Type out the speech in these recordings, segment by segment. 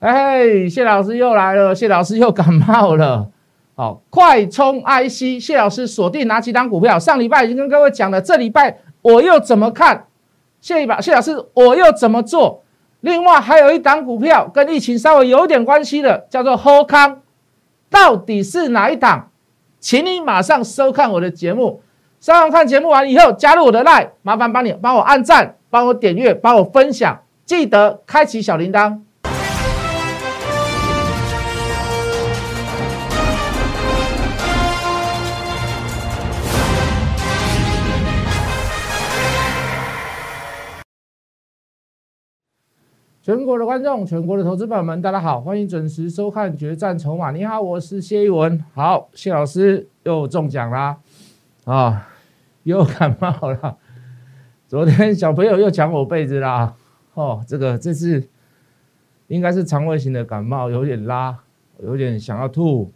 哎，谢老师又来了，谢老师又感冒了。好，快充 IC，谢老师锁定哪几档股票？上礼拜已经跟各位讲了，这礼拜我又怎么看？谢一把，谢老师我又怎么做？另外还有一档股票跟疫情稍微有点关系的，叫做后康，到底是哪一档？请你马上收看我的节目。上完看节目完以后，加入我的 line，麻烦帮你帮我按赞，帮我点阅，帮我分享，记得开启小铃铛。全国的观众，全国的投资朋友们，大家好，欢迎准时收看《决战筹码》。你好，我是谢一文。好，谢老师又中奖啦，啊，又感冒了。昨天小朋友又抢我被子啦。哦，这个这次应该是肠胃型的感冒，有点拉，有点想要吐，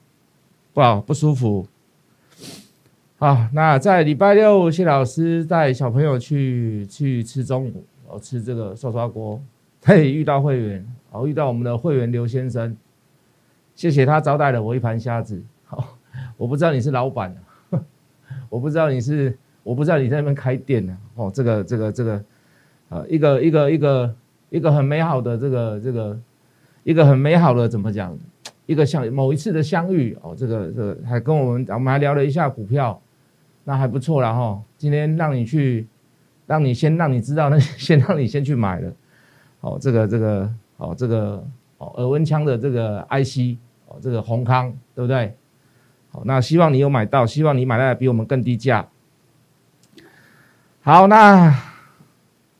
不好不舒服。好，那在礼拜六，谢老师带小朋友去去吃中午，哦，吃这个涮涮锅。嘿，遇到会员，哦，遇到我们的会员刘先生，谢谢他招待了我一盘虾子。好，我不知道你是老板，我不知道你是，我不知道你在那边开店呢。哦，这个这个这个，呃，一个一个一个一个很美好的这个这个，一个很美好的怎么讲？一个像某一次的相遇哦，这个这个还跟我们我们还聊了一下股票，那还不错了哈。今天让你去，让你先让你知道，那先让你先去买了。哦，这个这个哦，这个哦，耳温枪的这个 IC 哦，这个宏康对不对？好，那希望你有买到，希望你买来比我们更低价。好，那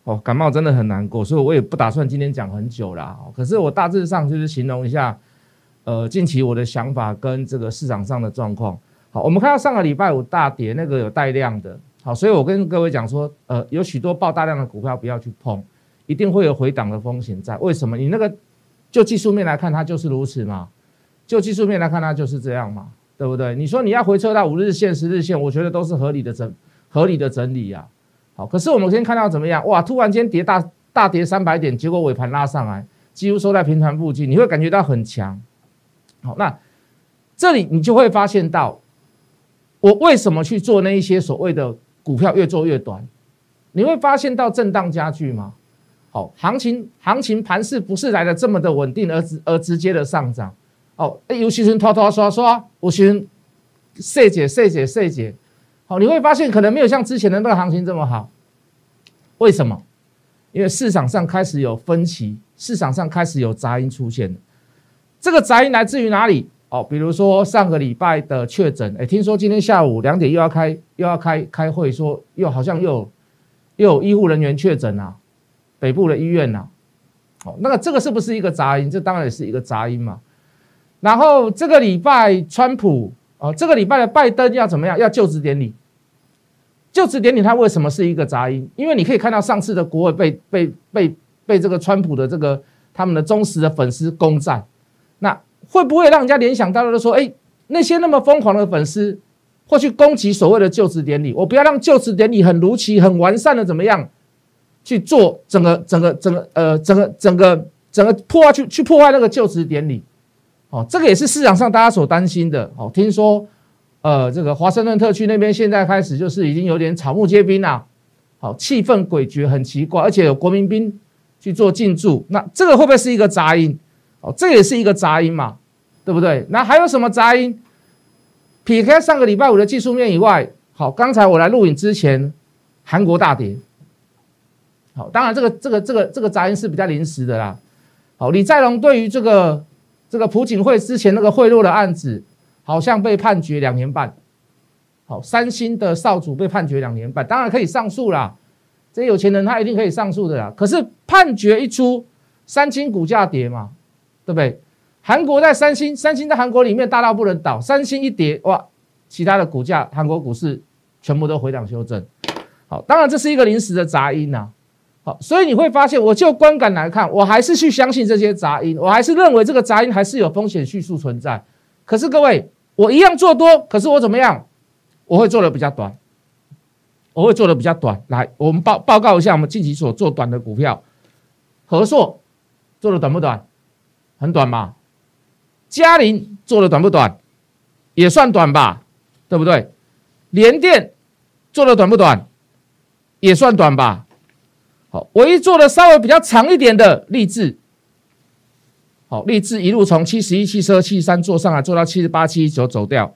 哦，感冒真的很难过，所以我也不打算今天讲很久啦。可是我大致上就是形容一下，呃，近期我的想法跟这个市场上的状况。好，我们看到上个礼拜五大跌，那个有带量的，好，所以我跟各位讲说，呃，有许多爆大量的股票不要去碰。一定会有回档的风险在，为什么？你那个就技术面来看，它就是如此嘛？就技术面来看，它就是这样嘛？对不对？你说你要回撤到五日线、十日线，我觉得都是合理的整、合理的整理呀。好，可是我们先看到怎么样？哇，突然间跌大大跌三百点，结果尾盘拉上来，几乎收在平盘附近，你会感觉到很强。好，那这里你就会发现到，我为什么去做那一些所谓的股票越做越短？你会发现到震荡加剧吗？好，行情行情盘势不是来的这么的稳定，而直而直接的上涨。哦，哎，有些人拖拖刷刷，有些人细节细节细节。好，你会发现可能没有像之前的那个行情这么好。为什么？因为市场上开始有分歧，市场上开始有杂音出现这个杂音来自于哪里？哦，比如说上个礼拜的确诊，哎，听说今天下午两点又要开又要开开会，说又好像又又有医护人员确诊啊。北部的医院呐，哦，那个这个是不是一个杂音？这当然也是一个杂音嘛。然后这个礼拜川普哦，这个礼拜的拜登要怎么样？要就职典礼。就职典礼它为什么是一个杂音？因为你可以看到上次的国会被被被被这个川普的这个他们的忠实的粉丝攻占，那会不会让人家联想到的说，哎，那些那么疯狂的粉丝会去攻击所谓的就职典礼？我不要让就职典礼很如期、很完善的怎么样？去做整个整个整个呃整个整个整个破坏去去破坏那个就职典礼，哦，这个也是市场上大家所担心的。哦，听说呃这个华盛顿特区那边现在开始就是已经有点草木皆兵啦，好，气氛诡谲，很奇怪，而且有国民兵去做进驻，那这个会不会是一个杂音？哦，这也是一个杂音嘛，对不对？那还有什么杂音？撇开上个礼拜五的技术面以外，好，刚才我来录影之前，韩国大跌。好，当然这个这个这个这个杂音是比较临时的啦。好，李在龙对于这个这个朴槿惠之前那个贿赂的案子，好像被判决两年半。好，三星的少主被判决两年半，当然可以上诉啦。这有钱人他一定可以上诉的啦。可是判决一出，三星股价跌嘛，对不对？韩国在三星，三星在韩国里面大到不能倒，三星一跌哇，其他的股价韩国股市全部都回档修正。好，当然这是一个临时的杂音呐。好，所以你会发现，我就观感来看，我还是去相信这些杂音，我还是认为这个杂音还是有风险叙述存在。可是各位，我一样做多，可是我怎么样？我会做的比较短，我会做的比较短。来，我们报报告一下，我们近期所做短的股票，和硕做的短不短？很短嘛。嘉麟做的短不短？也算短吧，对不对？联电做的短不短？也算短吧。好，唯一做的稍微比较长一点的励志，好，励志一路从七十一、七十二、七十三做上来，做到七十八、七十九走掉。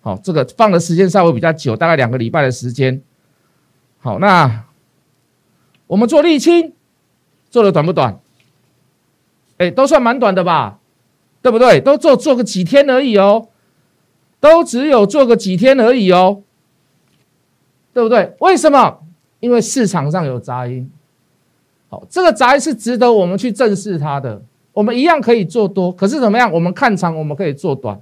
好，这个放的时间稍微比较久，大概两个礼拜的时间。好，那我们做沥青做的短不短？哎，都算蛮短的吧，对不对？都做做个几天而已哦，都只有做个几天而已哦，对不对？为什么？因为市场上有杂音。好，这个宅是值得我们去正视它的。我们一样可以做多，可是怎么样？我们看长，我们可以做短。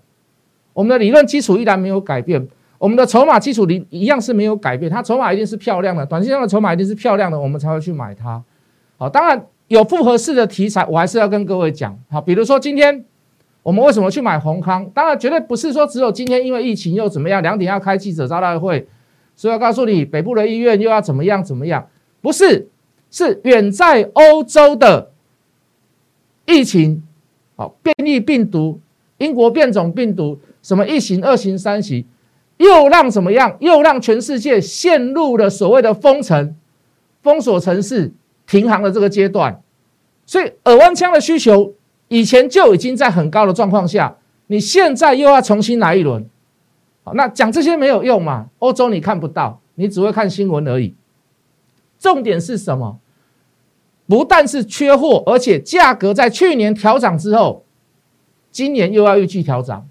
我们的理论基础依然没有改变，我们的筹码基础里一样是没有改变。它筹码一定是漂亮的，短线上的筹码一定是漂亮的，我们才会去买它。好，当然有复合式的题材，我还是要跟各位讲。好，比如说今天我们为什么去买宏康？当然绝对不是说只有今天因为疫情又怎么样，两点要开记者招待会，所以要告诉你北部的医院又要怎么样怎么样？不是，是远在欧洲的疫情，好，变异病毒，英国变种病毒。什么一型、二型、三型，又让怎么样？又让全世界陷入了所谓的封城、封锁城市、停航的这个阶段。所以耳湾枪的需求以前就已经在很高的状况下，你现在又要重新来一轮。好，那讲这些没有用嘛？欧洲你看不到，你只会看新闻而已。重点是什么？不但是缺货，而且价格在去年调涨之后，今年又要预计调涨。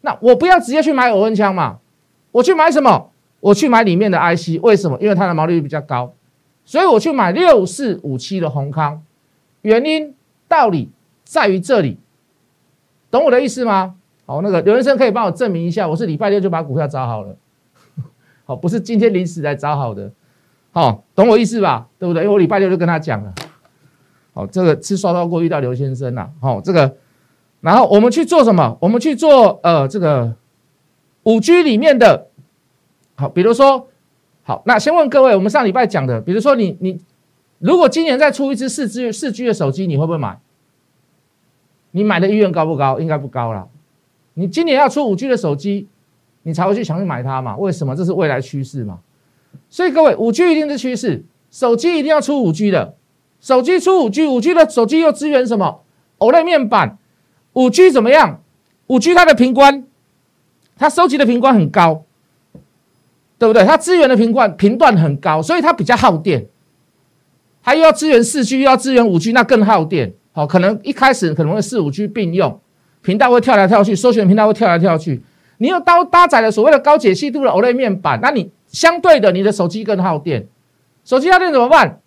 那我不要直接去买偶恩枪嘛？我去买什么？我去买里面的 IC，为什么？因为它的毛利率比较高，所以我去买六四五七的宏康。原因道理在于这里，懂我的意思吗？好，那个刘先生可以帮我证明一下，我是礼拜六就把股票找好了，好，不是今天临时来找好的。好，懂我意思吧？对不对？因为我礼拜六就跟他讲了。好，这个是刷到过遇到刘先生了。好，这个。然后我们去做什么？我们去做呃这个五 G 里面的，好，比如说，好，那先问各位，我们上礼拜讲的，比如说你你如果今年再出一支四 G 四 G 的手机，你会不会买？你买的意愿高不高？应该不高了。你今年要出五 G 的手机，你才会去想去买它嘛？为什么？这是未来趋势嘛？所以各位，五 G 一定是趋势，手机一定要出五 G 的，手机出五 G，五 G 的手机又支援什么？OLED 面板。五 G 怎么样？五 G 它的频宽，它收集的频宽很高，对不对？它资源的频宽频段很高，所以它比较耗电。它又要支援四 G，又要支援五 G，那更耗电。好，可能一开始可能会四五 G 并用，频道会跳来跳去，搜寻频道会跳来跳去。你又搭搭载了所谓的高解析度的 OLED 面板，那你相对的，你的手机更耗电。手机耗电怎么办？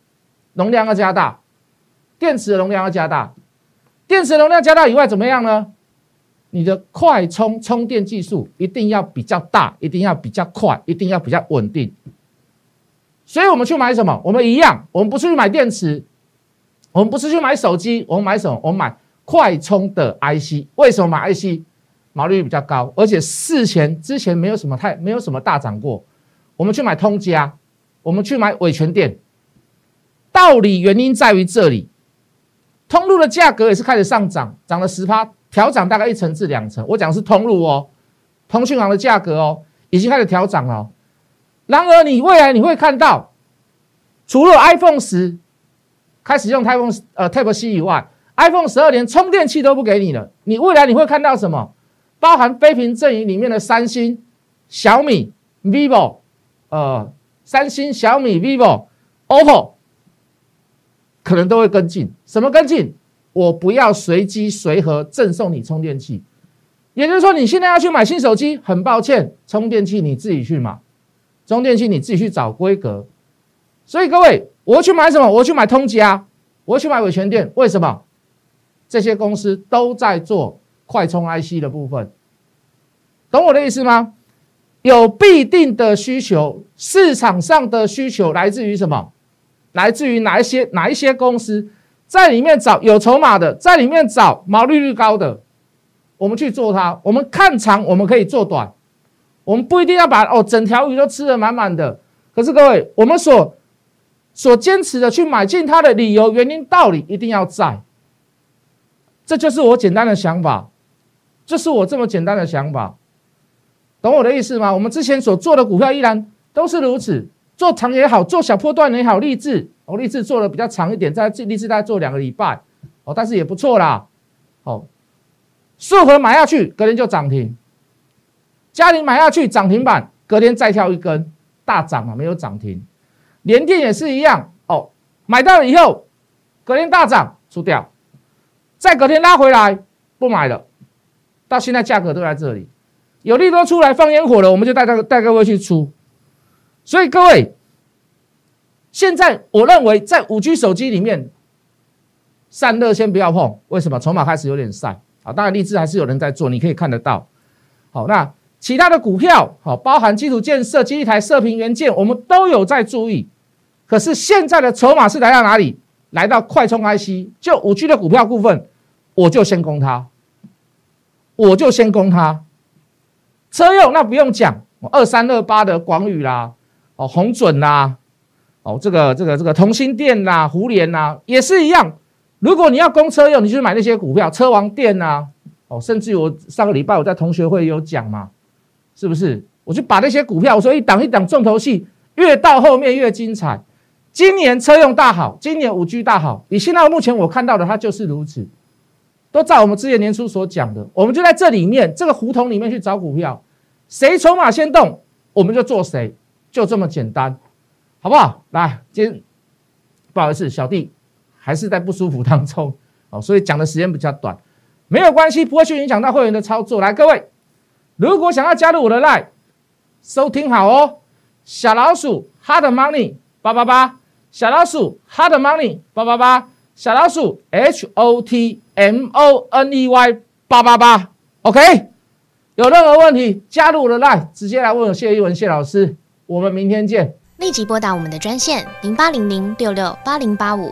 容量要加大，电池的容量要加大。电池容量加大以外，怎么样呢？你的快充充电技术一定要比较大，一定要比较快，一定要比较稳定。所以我们去买什么？我们一样，我们不是去买电池，我们不是去买手机，我们买什么？我们买快充的 IC。为什么买 IC？毛利率比较高，而且事前之前没有什么太没有什么大涨过。我们去买通家，我们去买伟全店，道理原因在于这里。通路的价格也是开始上涨，涨了十趴，调涨大概一成至两成。我讲是通路哦，通讯行的价格哦，已经开始调涨了。然而，你未来你会看到，除了 iPhone 十开始用 iPhone 呃 Type C 以外，iPhone 十二连充电器都不给你了。你未来你会看到什么？包含非屏阵营里面的三星、小米、vivo，呃，三星、小米、vivo、OPPO。可能都会跟进，什么跟进？我不要随机随和赠送你充电器，也就是说，你现在要去买新手机，很抱歉，充电器你自己去买，充电器你自己去找规格。所以各位，我去买什么？我去买通家，我去买伟全店，为什么？这些公司都在做快充 IC 的部分，懂我的意思吗？有必定的需求，市场上的需求来自于什么？来自于哪一些哪一些公司在里面找有筹码的，在里面找毛利率高的，我们去做它。我们看长，我们可以做短，我们不一定要把哦整条鱼都吃的满满的。可是各位，我们所所坚持的去买进它的理由、原因、道理，一定要在。这就是我简单的想法，这是我这么简单的想法，懂我的意思吗？我们之前所做的股票依然都是如此，做长也好，做小波段也好，励志。哦，励志做的比较长一点，在励志大概做两个礼拜。哦，但是也不错啦。哦，顺和买下去，隔天就涨停；嘉玲买下去涨停板，隔天再跳一根大涨啊，没有涨停。联电也是一样。哦，买到了以后，隔天大涨出掉，再隔天拉回来不买了，到现在价格都在这里，有利多出来放烟火了，我们就带带带各位去出。所以各位，现在我认为在五 G 手机里面。散热先不要碰，为什么？筹码开始有点散啊。当然，励志还是有人在做，你可以看得到。好，那其他的股票，好，包含基础建设、基地台、射频元件，我们都有在注意。可是现在的筹码是来到哪里？来到快充 IC，就五 G 的股票部分，我就先攻它，我就先攻它。车用那不用讲，二三二八的广宇啦，哦，红准啦，哦，这个这个这个同心电啦、胡联啦，也是一样。如果你要供车用，你就买那些股票，车王店呐，哦，甚至我上个礼拜我在同学会有讲嘛，是不是？我就把那些股票，我说一档一档重头戏，越到后面越精彩。今年车用大好，今年五 G 大好，以现在目前我看到的，它就是如此，都在我们之前年初所讲的，我们就在这里面这个胡同里面去找股票，谁筹码先动，我们就做谁，就这么简单，好不好？来，今不好意思，小弟。还是在不舒服当中哦，所以讲的时间比较短，没有关系，不会去影响到会员的操作。来，各位，如果想要加入我的 Line，收听好哦，小老鼠 Hard Money 八八八，小老鼠 Hard Money 八八八，小老鼠 H O T M O N E Y 八八八，OK，有任何问题加入我的 Line，直接来问我谢一文谢老师，我们明天见。立即拨打我们的专线零八零零六六八零八五。